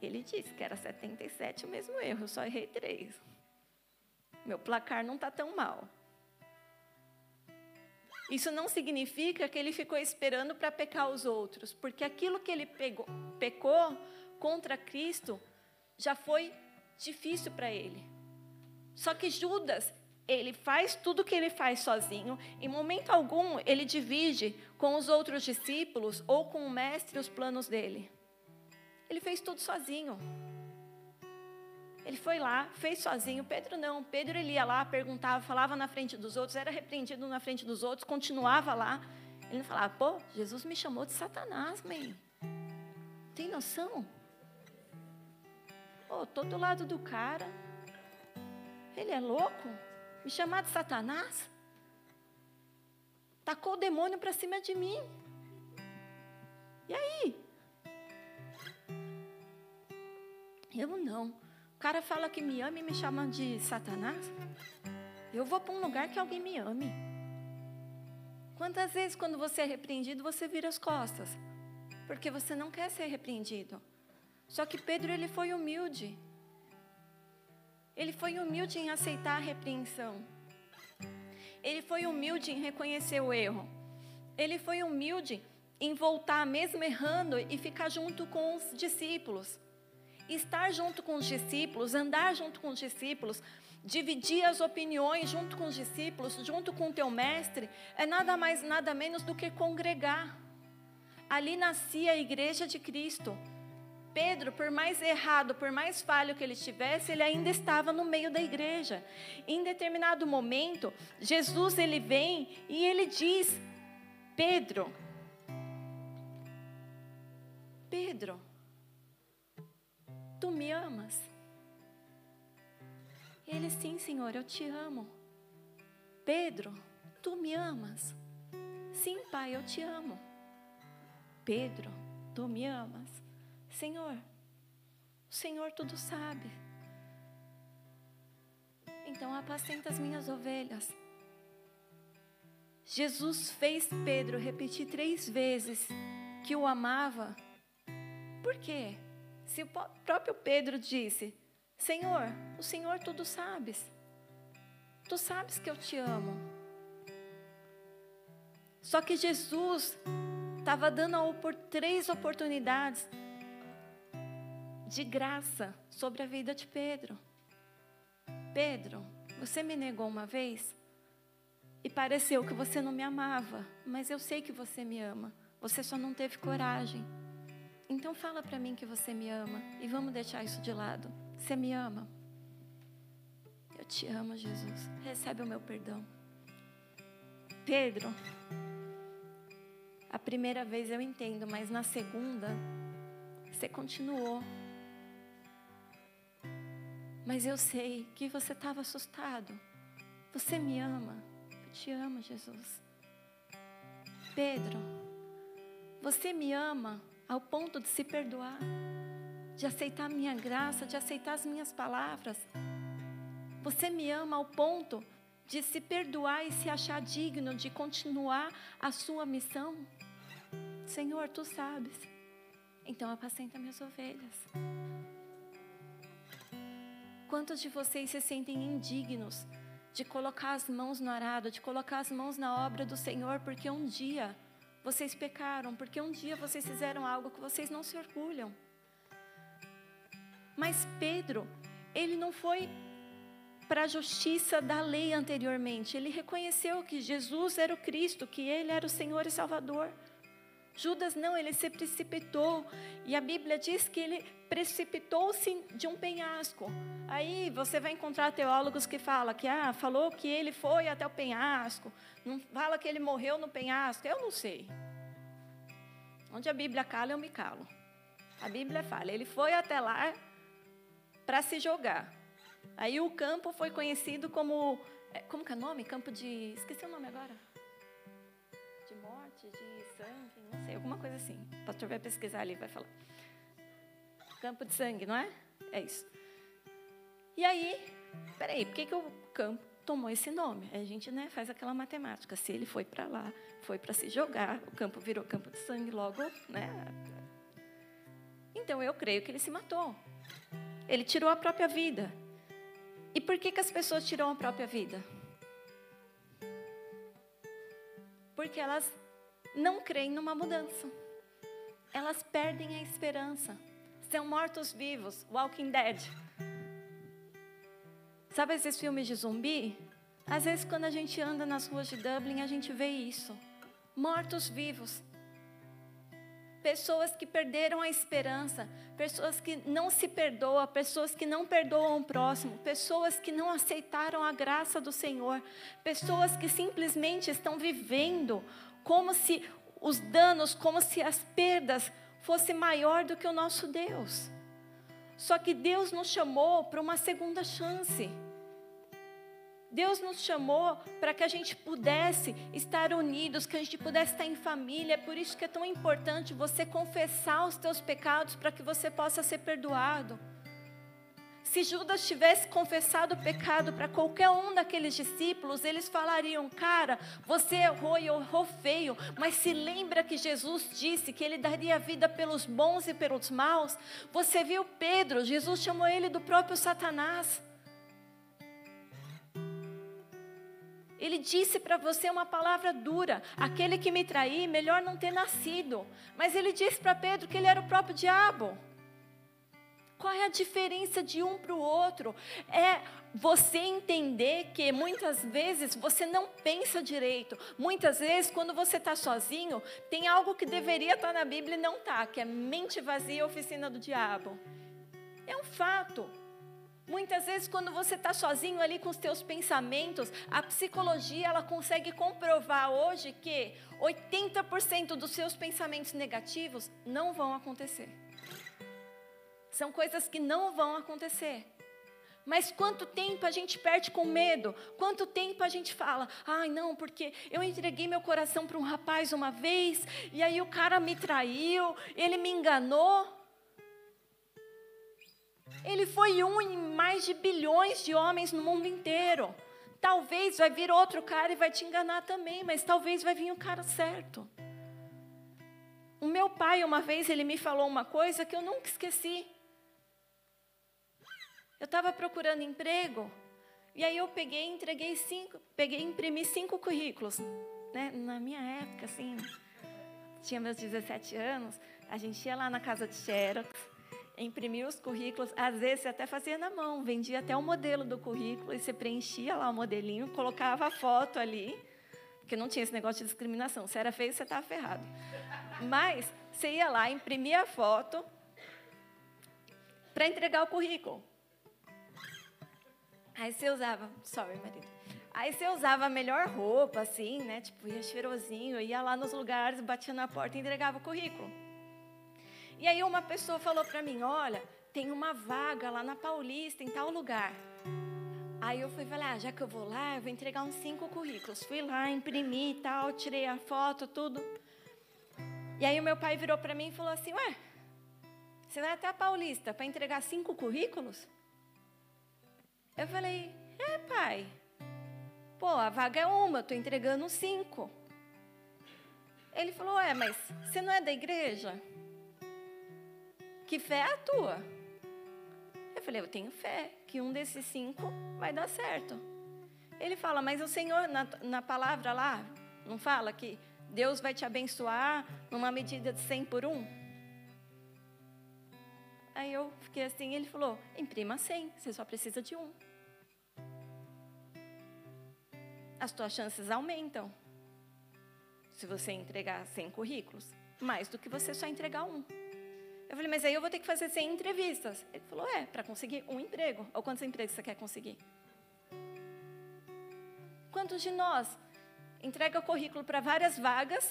Ele disse que era 77 o mesmo erro, eu só errei três. Meu placar não está tão mal. Isso não significa que ele ficou esperando para pecar os outros, porque aquilo que ele pegou, pecou contra Cristo já foi difícil para ele. Só que Judas, ele faz tudo o que ele faz sozinho, em momento algum ele divide com os outros discípulos ou com o mestre os planos dele. Ele fez tudo sozinho. Ele foi lá, fez sozinho. Pedro não. Pedro ele ia lá, perguntava, falava na frente dos outros, era repreendido na frente dos outros, continuava lá. Ele não falava, pô, Jesus me chamou de Satanás, mãe. Tem noção? Pô, tô do lado do cara. Ele é louco? Me chamar de Satanás? Tacou o demônio para cima de mim. E aí? Eu não. O cara fala que me ama e me chama de Satanás. Eu vou para um lugar que alguém me ame. Quantas vezes, quando você é repreendido, você vira as costas? Porque você não quer ser repreendido. Só que Pedro, ele foi humilde. Ele foi humilde em aceitar a repreensão. Ele foi humilde em reconhecer o erro. Ele foi humilde em voltar, mesmo errando, e ficar junto com os discípulos. Estar junto com os discípulos, andar junto com os discípulos, dividir as opiniões junto com os discípulos, junto com o teu mestre, é nada mais, nada menos do que congregar. Ali nascia a igreja de Cristo. Pedro, por mais errado, por mais falho que ele estivesse, ele ainda estava no meio da igreja. Em determinado momento, Jesus ele vem e ele diz: Pedro, Pedro, tu me amas? Ele, sim, Senhor, eu te amo. Pedro, tu me amas? Sim, Pai, eu te amo. Pedro, tu me amas? Senhor, o Senhor tudo sabe. Então apacenta as minhas ovelhas. Jesus fez Pedro repetir três vezes que o amava. Por quê? Se o próprio Pedro disse: Senhor, o Senhor tudo sabes. Tu sabes que eu te amo. Só que Jesus estava dando por três oportunidades de graça sobre a vida de Pedro. Pedro, você me negou uma vez e pareceu que você não me amava, mas eu sei que você me ama. Você só não teve coragem. Então fala para mim que você me ama e vamos deixar isso de lado. Você me ama? Eu te amo, Jesus. Recebe o meu perdão. Pedro, a primeira vez eu entendo, mas na segunda você continuou mas eu sei que você estava assustado. Você me ama. Eu te amo, Jesus. Pedro, você me ama ao ponto de se perdoar, de aceitar a minha graça, de aceitar as minhas palavras. Você me ama ao ponto de se perdoar e se achar digno de continuar a sua missão? Senhor, tu sabes. Então apacenta minhas ovelhas. Quantos de vocês se sentem indignos de colocar as mãos no arado, de colocar as mãos na obra do Senhor, porque um dia vocês pecaram, porque um dia vocês fizeram algo que vocês não se orgulham? Mas Pedro, ele não foi para a justiça da lei anteriormente, ele reconheceu que Jesus era o Cristo, que ele era o Senhor e Salvador. Judas não, ele se precipitou. E a Bíblia diz que ele precipitou-se de um penhasco. Aí você vai encontrar teólogos que falam que ah, falou que ele foi até o penhasco. Não fala que ele morreu no penhasco. Eu não sei. Onde a Bíblia cala, eu me calo. A Bíblia fala, ele foi até lá para se jogar. Aí o campo foi conhecido como é, como que é o nome? Campo de esqueci o nome agora. De morte, de sangue, sei, alguma coisa assim. O pastor vai pesquisar ali, vai falar. Campo de sangue, não é? É isso. E aí, peraí, por que, que o campo tomou esse nome? A gente né, faz aquela matemática. Se ele foi para lá, foi para se jogar, o campo virou campo de sangue, logo, né? Então eu creio que ele se matou. Ele tirou a própria vida. E por que, que as pessoas tiram a própria vida? Porque elas não creem numa mudança. Elas perdem a esperança. São mortos-vivos, Walking Dead. Sabe esses filmes de zumbi? Às vezes, quando a gente anda nas ruas de Dublin, a gente vê isso. Mortos-vivos. Pessoas que perderam a esperança, pessoas que não se perdoam, pessoas que não perdoam o próximo, pessoas que não aceitaram a graça do Senhor, pessoas que simplesmente estão vivendo como se os danos, como se as perdas fossem maior do que o nosso Deus. Só que Deus nos chamou para uma segunda chance. Deus nos chamou para que a gente pudesse estar unidos, que a gente pudesse estar em família. É por isso que é tão importante você confessar os teus pecados para que você possa ser perdoado. Se Judas tivesse confessado o pecado para qualquer um daqueles discípulos, eles falariam: Cara, você errou e errou feio, mas se lembra que Jesus disse que ele daria vida pelos bons e pelos maus? Você viu Pedro, Jesus chamou ele do próprio Satanás. Ele disse para você uma palavra dura: aquele que me trair, melhor não ter nascido. Mas ele disse para Pedro que ele era o próprio diabo. Qual é a diferença de um para o outro? É você entender que muitas vezes você não pensa direito. Muitas vezes, quando você está sozinho, tem algo que deveria estar tá na Bíblia e não está, que é mente vazia, oficina do diabo. É um fato. Muitas vezes, quando você está sozinho ali com os teus pensamentos, a psicologia ela consegue comprovar hoje que 80% dos seus pensamentos negativos não vão acontecer. São coisas que não vão acontecer. Mas quanto tempo a gente perde com medo? Quanto tempo a gente fala, ai não, porque eu entreguei meu coração para um rapaz uma vez, e aí o cara me traiu, ele me enganou. Ele foi um em mais de bilhões de homens no mundo inteiro. Talvez vai vir outro cara e vai te enganar também, mas talvez vai vir o cara certo. O meu pai, uma vez, ele me falou uma coisa que eu nunca esqueci. Eu estava procurando emprego, e aí eu peguei entreguei cinco, peguei imprimi cinco currículos. Né? Na minha época, assim, tinha meus 17 anos, a gente ia lá na casa de Xerox, imprimia os currículos, às vezes até fazia na mão, vendia até o modelo do currículo e você preenchia lá o modelinho, colocava a foto ali, porque não tinha esse negócio de discriminação. Se era feio, você estava ferrado. Mas você ia lá, imprimia a foto para entregar o currículo. Aí você usava, sorry, marido. Aí você usava a melhor roupa, assim, né? Tipo, ia cheirosinho, ia lá nos lugares, batia na porta e entregava o currículo. E aí uma pessoa falou para mim: Olha, tem uma vaga lá na Paulista, em tal lugar. Aí eu fui falar, ah, já que eu vou lá, eu vou entregar uns cinco currículos. Fui lá, imprimi e tal, tirei a foto, tudo. E aí o meu pai virou para mim e falou assim, ué, você vai até a Paulista para entregar cinco currículos? Eu falei, é pai, pô, a vaga é uma, eu estou entregando cinco. Ele falou, é, mas você não é da igreja? Que fé é a tua? Eu falei, eu tenho fé que um desses cinco vai dar certo. Ele fala, mas o Senhor, na, na palavra lá, não fala que Deus vai te abençoar numa medida de 100 por um? Aí eu fiquei assim, ele falou, imprima 100, você só precisa de um. As tuas chances aumentam se você entregar 100 currículos, mais do que você só entregar um. Eu falei, mas aí eu vou ter que fazer 100 entrevistas. Ele falou, é, para conseguir um emprego. Ou quantos empregos você quer conseguir? Quantos de nós entrega o currículo para várias vagas,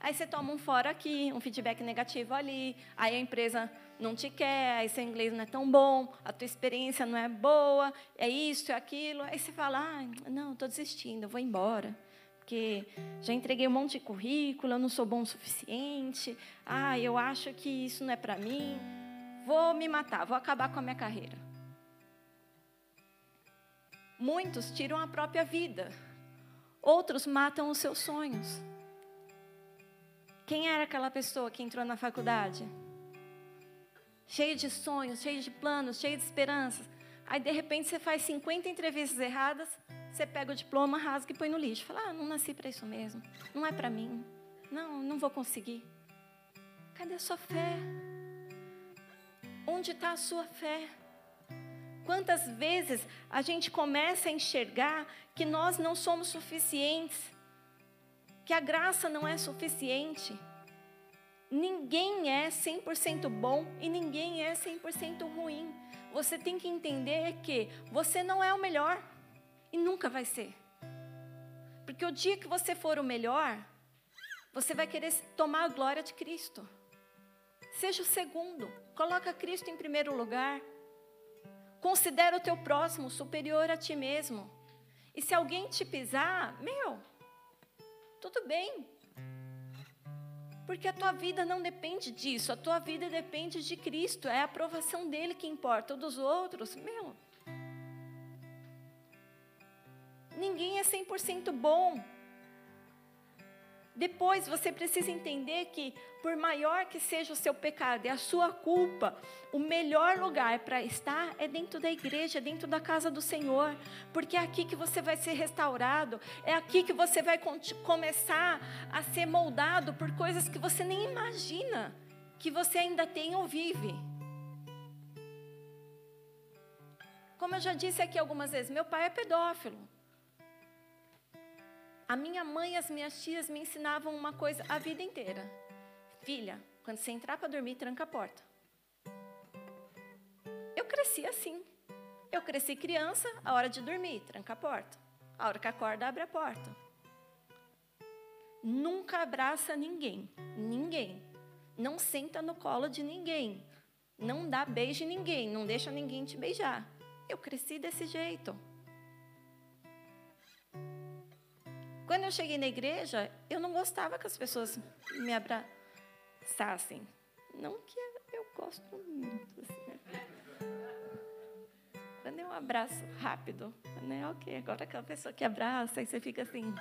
aí você toma um fora aqui, um feedback negativo ali, aí a empresa não te quer, aí seu inglês não é tão bom, a tua experiência não é boa, é isso, é aquilo. Aí você fala, ah, não, estou desistindo, eu vou embora porque já entreguei um monte de currículo, eu não sou bom o suficiente, ah, eu acho que isso não é para mim, vou me matar, vou acabar com a minha carreira. Muitos tiram a própria vida, outros matam os seus sonhos. Quem era aquela pessoa que entrou na faculdade? Cheio de sonhos, cheio de planos, cheio de esperanças. Aí, de repente, você faz 50 entrevistas erradas, você pega o diploma, rasga e põe no lixo. Fala, ah, não nasci para isso mesmo. Não é para mim. Não, não vou conseguir. Cadê a sua fé? Onde está a sua fé? Quantas vezes a gente começa a enxergar que nós não somos suficientes, que a graça não é suficiente. Ninguém é 100% bom e ninguém é 100% ruim. Você tem que entender que você não é o melhor. E nunca vai ser. Porque o dia que você for o melhor, você vai querer tomar a glória de Cristo. Seja o segundo. Coloca Cristo em primeiro lugar. Considera o teu próximo superior a ti mesmo. E se alguém te pisar, meu, tudo bem. Porque a tua vida não depende disso, a tua vida depende de Cristo, é a aprovação dele que importa, o dos outros, meu, Ninguém é 100% bom. Depois você precisa entender que, por maior que seja o seu pecado e a sua culpa, o melhor lugar para estar é dentro da igreja, dentro da casa do Senhor, porque é aqui que você vai ser restaurado, é aqui que você vai começar a ser moldado por coisas que você nem imagina que você ainda tem ou vive. Como eu já disse aqui algumas vezes, meu pai é pedófilo. A minha mãe e as minhas tias me ensinavam uma coisa a vida inteira. Filha, quando você entrar para dormir, tranca a porta. Eu cresci assim. Eu cresci criança, a hora de dormir, tranca a porta. A hora que acorda, abre a porta. Nunca abraça ninguém, ninguém. Não senta no colo de ninguém. Não dá beijo em ninguém, não deixa ninguém te beijar. Eu cresci desse jeito. Quando eu cheguei na igreja, eu não gostava que as pessoas me abraçassem. Não que eu gosto muito. Assim. Quando é um abraço rápido, né? Ok, agora aquela pessoa que abraça, aí você fica assim.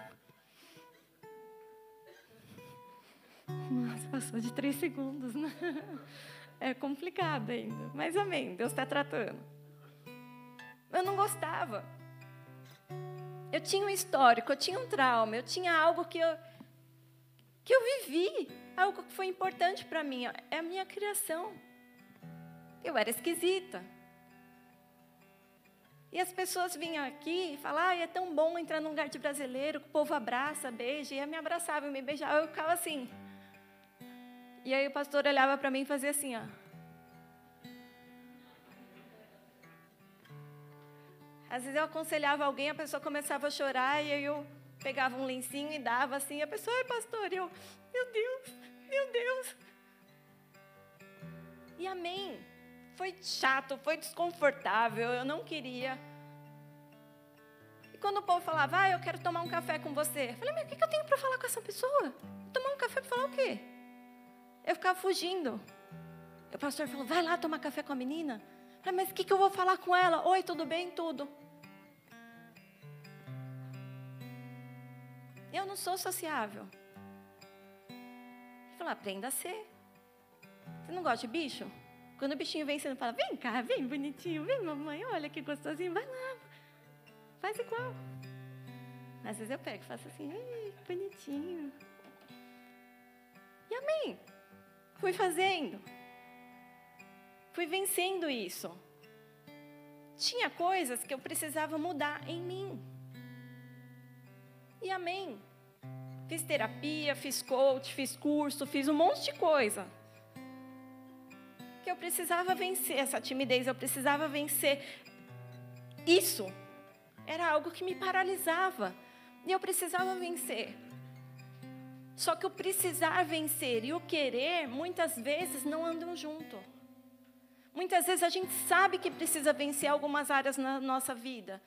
Nossa, passou de três segundos, né? É complicado ainda. Mas amém, Deus está tratando. Eu não gostava. Eu tinha um histórico, eu tinha um trauma, eu tinha algo que eu, que eu vivi, algo que foi importante para mim. É a minha criação. Eu era esquisita. E as pessoas vinham aqui e falavam, ah, é tão bom entrar num lugar de brasileiro, que o povo abraça, beija, e eu me abraçava, me beijava, eu ficava assim. E aí o pastor olhava para mim e fazia assim, ó. Às vezes eu aconselhava alguém, a pessoa começava a chorar e eu pegava um lencinho e dava assim, a pessoa, ai pastor, e eu, meu Deus, meu Deus. E amém. Foi chato, foi desconfortável, eu não queria. quando o povo falava, ah, eu quero tomar um café com você, eu falei, mas o que eu tenho para falar com essa pessoa? Tomar um café para falar o quê? Eu ficava fugindo. O pastor falou, vai lá tomar café com a menina. Falei, mas o que eu vou falar com ela? Oi, tudo bem? Tudo. Eu não sou sociável. Falou, aprenda a ser. Você não gosta de bicho? Quando o bichinho vem, você não fala, vem cá, vem bonitinho, vem mamãe, olha que gostosinho, vai lá. Faz igual. Às vezes eu pego e faço assim, ei, bonitinho. E amém. Fui fazendo. Fui vencendo isso. Tinha coisas que eu precisava mudar em mim. E amém. Fiz terapia, fiz coach, fiz curso, fiz um monte de coisa. Que eu precisava vencer essa timidez, eu precisava vencer isso. Era algo que me paralisava. E eu precisava vencer. Só que o precisar vencer e o querer, muitas vezes, não andam junto. Muitas vezes a gente sabe que precisa vencer algumas áreas na nossa vida,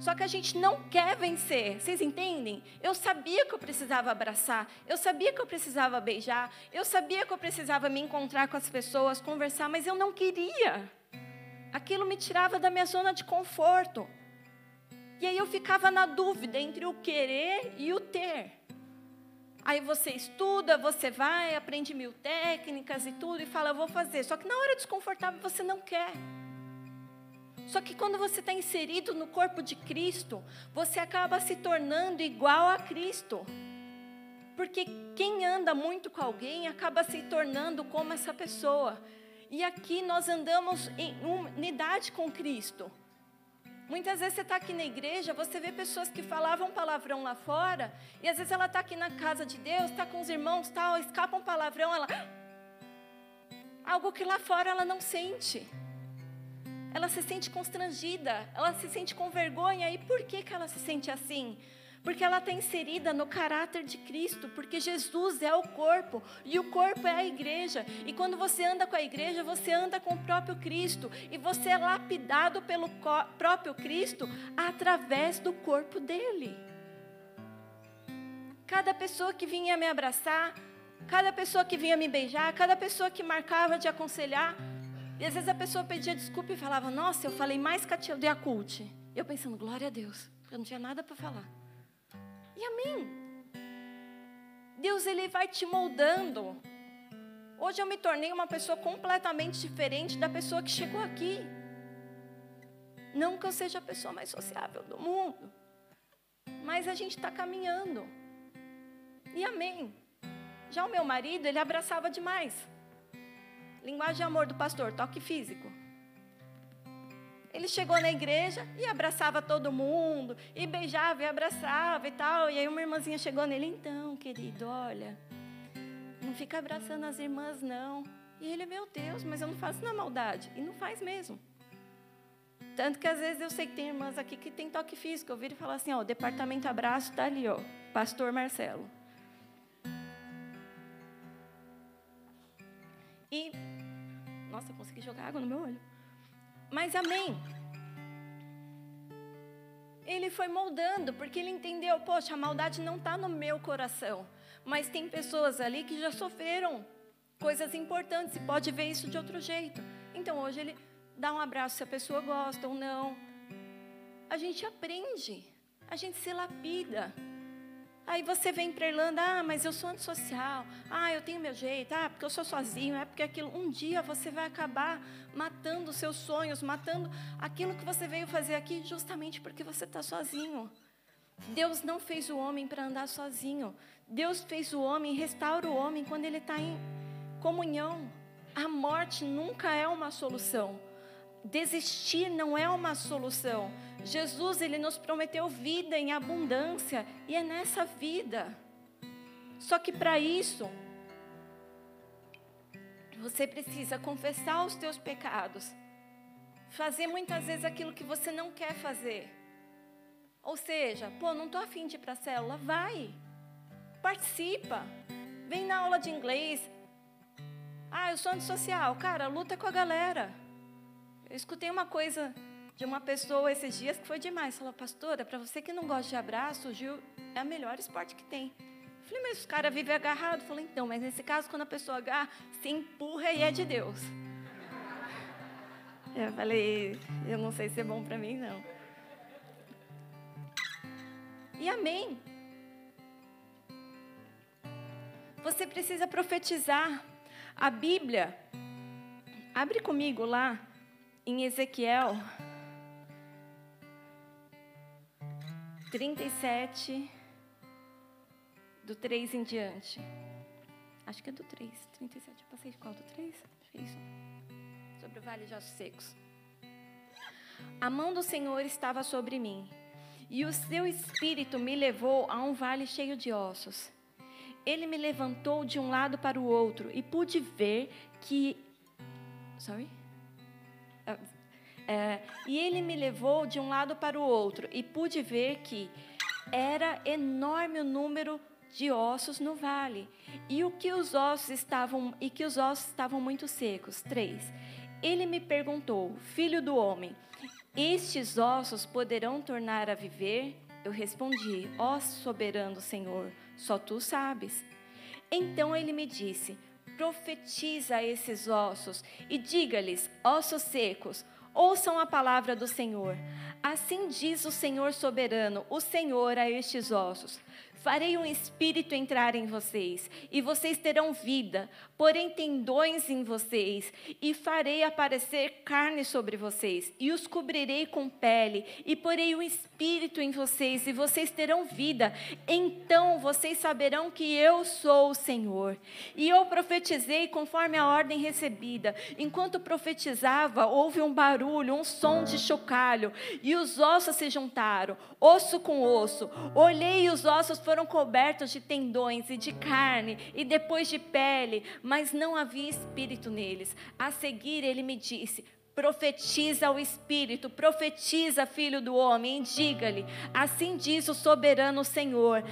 só que a gente não quer vencer, vocês entendem? Eu sabia que eu precisava abraçar, eu sabia que eu precisava beijar, eu sabia que eu precisava me encontrar com as pessoas, conversar, mas eu não queria. Aquilo me tirava da minha zona de conforto. E aí eu ficava na dúvida entre o querer e o ter. Aí você estuda, você vai, aprende mil técnicas e tudo, e fala, vou fazer. Só que na hora desconfortável você não quer. Só que quando você está inserido no corpo de Cristo, você acaba se tornando igual a Cristo. Porque quem anda muito com alguém acaba se tornando como essa pessoa. E aqui nós andamos em unidade com Cristo. Muitas vezes você está aqui na igreja, você vê pessoas que falavam palavrão lá fora, e às vezes ela está aqui na casa de Deus, está com os irmãos, tal, escapa um palavrão, ela. Algo que lá fora ela não sente ela se sente constrangida, ela se sente com vergonha. E por que, que ela se sente assim? Porque ela está inserida no caráter de Cristo, porque Jesus é o corpo e o corpo é a igreja. E quando você anda com a igreja, você anda com o próprio Cristo e você é lapidado pelo próprio Cristo através do corpo dele. Cada pessoa que vinha me abraçar, cada pessoa que vinha me beijar, cada pessoa que marcava de aconselhar, e às vezes a pessoa pedia desculpa e falava: Nossa, eu falei mais que a tia do Yakult. Eu pensando: Glória a Deus, eu não tinha nada para falar. E amém. Deus, Ele vai te moldando. Hoje eu me tornei uma pessoa completamente diferente da pessoa que chegou aqui. Não que eu seja a pessoa mais sociável do mundo, mas a gente está caminhando. E amém. Já o meu marido, ele abraçava demais. Linguagem de amor do pastor, toque físico. Ele chegou na igreja e abraçava todo mundo, e beijava e abraçava e tal. E aí uma irmãzinha chegou nele, então, querido, olha, não fica abraçando as irmãs, não. E ele, meu Deus, mas eu não faço na maldade. E não faz mesmo. Tanto que às vezes eu sei que tem irmãs aqui que tem toque físico. Eu viro e falo assim, ó, o departamento abraço está ali, ó, pastor Marcelo. E nossa, consegui jogar água no meu olho. Mas amém. Ele foi moldando, porque ele entendeu, poxa, a maldade não está no meu coração. Mas tem pessoas ali que já sofreram coisas importantes e pode ver isso de outro jeito. Então hoje ele dá um abraço se a pessoa gosta ou não. A gente aprende, a gente se lapida. Aí você vem para Irlanda, ah, mas eu sou antissocial, ah, eu tenho meu jeito, ah, porque eu sou sozinho, é porque aquilo. Um dia você vai acabar matando os seus sonhos, matando aquilo que você veio fazer aqui, justamente porque você está sozinho. Deus não fez o homem para andar sozinho. Deus fez o homem, restaura o homem quando ele está em comunhão. A morte nunca é uma solução. Desistir não é uma solução. Jesus, ele nos prometeu vida em abundância e é nessa vida. Só que para isso, você precisa confessar os teus pecados. Fazer muitas vezes aquilo que você não quer fazer. Ou seja, pô, não estou afim de ir para a célula. Vai. Participa. Vem na aula de inglês. Ah, eu sou antissocial. Cara, luta com a galera. Eu escutei uma coisa de uma pessoa esses dias que foi demais. Falou, pastora, para você que não gosta de abraço, o Gil é o melhor esporte que tem. Falei, mas os caras vivem agarrado. Falei, então, mas nesse caso, quando a pessoa agarra, se empurra e é de Deus. Eu falei, eu não sei se é bom para mim, não. E amém. Você precisa profetizar. A Bíblia, abre comigo lá em Ezequiel 37, do 3 em diante. Acho que é do 3. 37, eu passei de qual? Do 3? É isso. Sobre o vale de ossos secos. A mão do Senhor estava sobre mim, e o seu espírito me levou a um vale cheio de ossos. Ele me levantou de um lado para o outro e pude ver que. Sorry? É, e ele me levou de um lado para o outro e pude ver que era enorme o número de ossos no vale e o que os ossos estavam e que os ossos estavam muito secos. Três. Ele me perguntou, filho do homem, estes ossos poderão tornar a viver? Eu respondi, ó soberano Senhor, só tu sabes. Então ele me disse, profetiza a esses ossos e diga-lhes, ossos secos, Ouçam a palavra do Senhor. Assim diz o Senhor soberano, o Senhor a estes ossos: Farei um espírito entrar em vocês, e vocês terão vida, porém tendões em vocês, e farei aparecer carne sobre vocês, e os cobrirei com pele, e porei um espírito em vocês, e vocês terão vida. Então vocês saberão que eu sou o Senhor. E eu profetizei conforme a ordem recebida. Enquanto profetizava, houve um barulho, um som de chocalho, e os ossos se juntaram, osso com osso. Olhei e os ossos foram cobertos de tendões e de carne e depois de pele, mas não havia espírito neles. A seguir ele me disse: Profetiza o Espírito, profetiza, filho do homem, e diga-lhe: Assim diz o soberano Senhor: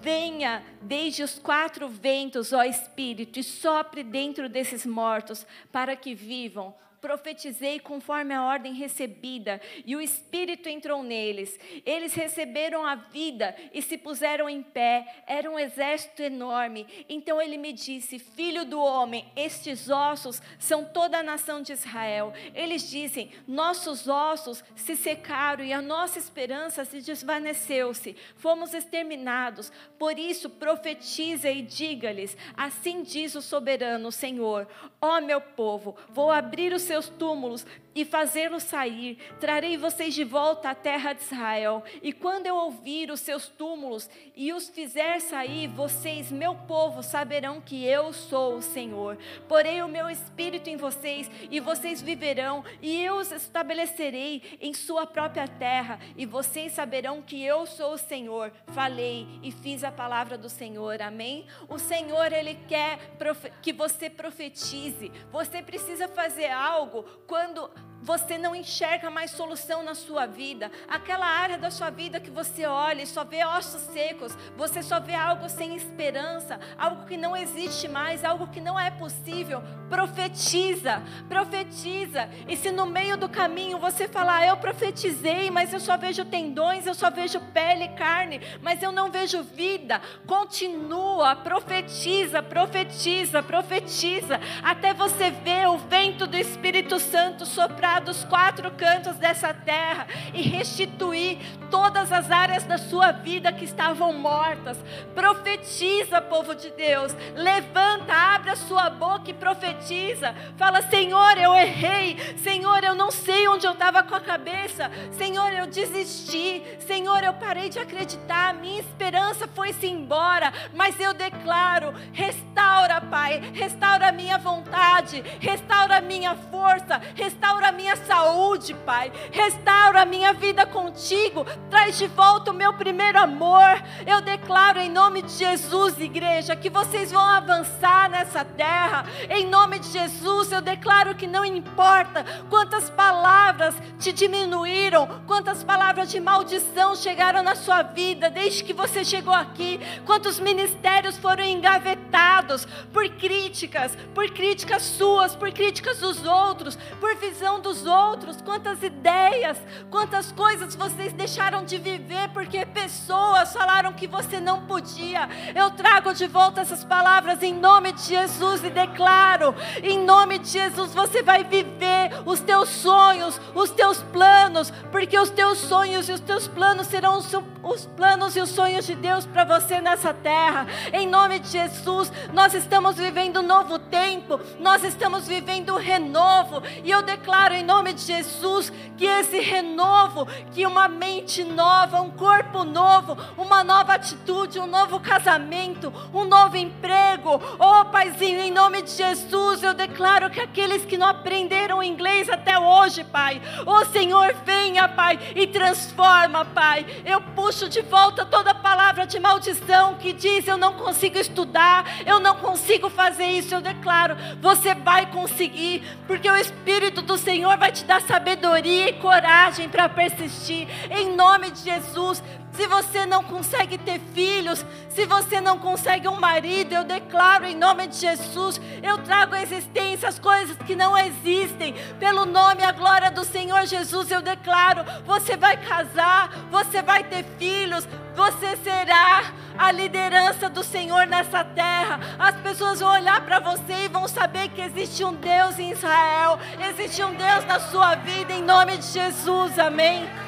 Venha desde os quatro ventos, ó Espírito, e sopre dentro desses mortos, para que vivam profetizei conforme a ordem recebida, e o Espírito entrou neles. Eles receberam a vida e se puseram em pé. Era um exército enorme. Então ele me disse: Filho do homem, estes ossos são toda a nação de Israel. Eles dizem: Nossos ossos se secaram e a nossa esperança se desvaneceu-se. Fomos exterminados. Por isso, profetiza e diga-lhes: Assim diz o soberano Senhor: Ó meu povo, vou abrir os seus túmulos e fazê-los sair. Trarei vocês de volta à terra de Israel. E quando eu ouvir os seus túmulos e os fizer sair, vocês, meu povo, saberão que eu sou o Senhor. Porei o meu espírito em vocês e vocês viverão, e eu os estabelecerei em sua própria terra, e vocês saberão que eu sou o Senhor. Falei e fiz a palavra do Senhor. Amém? O Senhor, Ele quer que você profetize. Você precisa fazer algo quando você não enxerga mais solução na sua vida. Aquela área da sua vida que você olha e só vê ossos secos, você só vê algo sem esperança, algo que não existe mais, algo que não é possível. Profetiza, profetiza. E se no meio do caminho você falar, eu profetizei, mas eu só vejo tendões, eu só vejo pele e carne, mas eu não vejo vida, continua, profetiza, profetiza, profetiza, até você ver o vento do Espírito Santo soprar dos quatro cantos dessa terra e restituir todas as áreas da sua vida que estavam mortas. Profetiza, povo de Deus. Levanta, abre a sua boca e profetiza. Fala: Senhor, eu errei. Senhor, eu não sei onde eu estava com a cabeça. Senhor, eu desisti. Senhor, eu parei de acreditar. Minha esperança foi-se embora. Mas eu declaro: restaura, Pai. Restaura a minha vontade. Restaura a minha força. Restaura a minha saúde, Pai. Restaura a minha vida contigo. Traz de volta o meu primeiro amor. Eu declaro em nome de Jesus, igreja, que vocês vão avançar nessa terra. Em nome de Jesus, eu declaro que não importa quantas palavras te diminuíram, quantas palavras de maldição chegaram na sua vida, desde que você chegou aqui, quantos ministérios foram engavetados por críticas, por críticas suas, por críticas dos outros, por visão dos outros, quantas ideias, quantas coisas vocês deixaram de viver porque pessoas falaram que você não podia. Eu trago de volta essas palavras em nome de Jesus e declaro, em nome de Jesus, você vai viver os teus sonhos, os teus planos, porque os teus sonhos e os teus planos serão os, os planos e os sonhos de Deus para você nessa terra. Em nome de Jesus, nós estamos vivendo um novo tempo, nós estamos vivendo um renovo, e eu declaro em nome de Jesus que esse renovo, que uma mente nova, um corpo novo, uma nova atitude, um novo casamento, um novo emprego. Oh, Paizinho, em nome de Jesus, eu declaro que aqueles que não aprenderam inglês até hoje, Pai, oh Senhor, venha, Pai, e transforma, Pai. Eu puxo de volta toda palavra de maldição que diz eu não consigo estudar, eu não consigo fazer isso. Eu declaro, você vai conseguir, porque o Espírito do Senhor vai te dar sabedoria e coragem para persistir. Em nome de Jesus, se você não consegue ter filhos, se você não consegue um marido, eu declaro em nome de Jesus, eu trago à existência as coisas que não existem, pelo nome e a glória do Senhor Jesus, eu declaro: você vai casar, você vai ter filhos, você será a liderança do Senhor nessa terra. As pessoas vão olhar para você e vão saber que existe um Deus em Israel, existe um Deus na sua vida, em nome de Jesus, amém.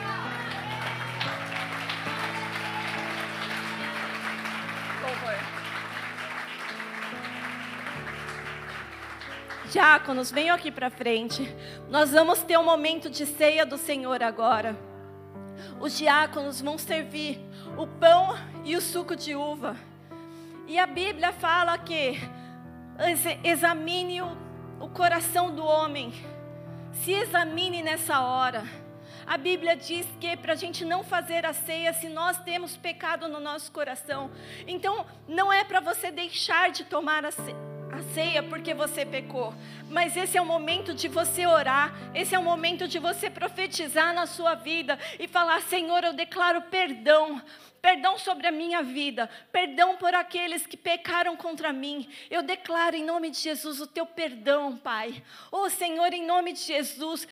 Diáconos, venham aqui para frente. Nós vamos ter um momento de ceia do Senhor agora. Os diáconos vão servir o pão e o suco de uva. E a Bíblia fala que examine o, o coração do homem. Se examine nessa hora. A Bíblia diz que para a gente não fazer a ceia se nós temos pecado no nosso coração. Então, não é para você deixar de tomar a ceia a ceia porque você pecou, mas esse é o momento de você orar, esse é o momento de você profetizar na sua vida e falar: Senhor, eu declaro perdão perdão sobre a minha vida, perdão por aqueles que pecaram contra mim. Eu declaro em nome de Jesus o teu perdão, Pai. Oh Senhor, em nome de Jesus,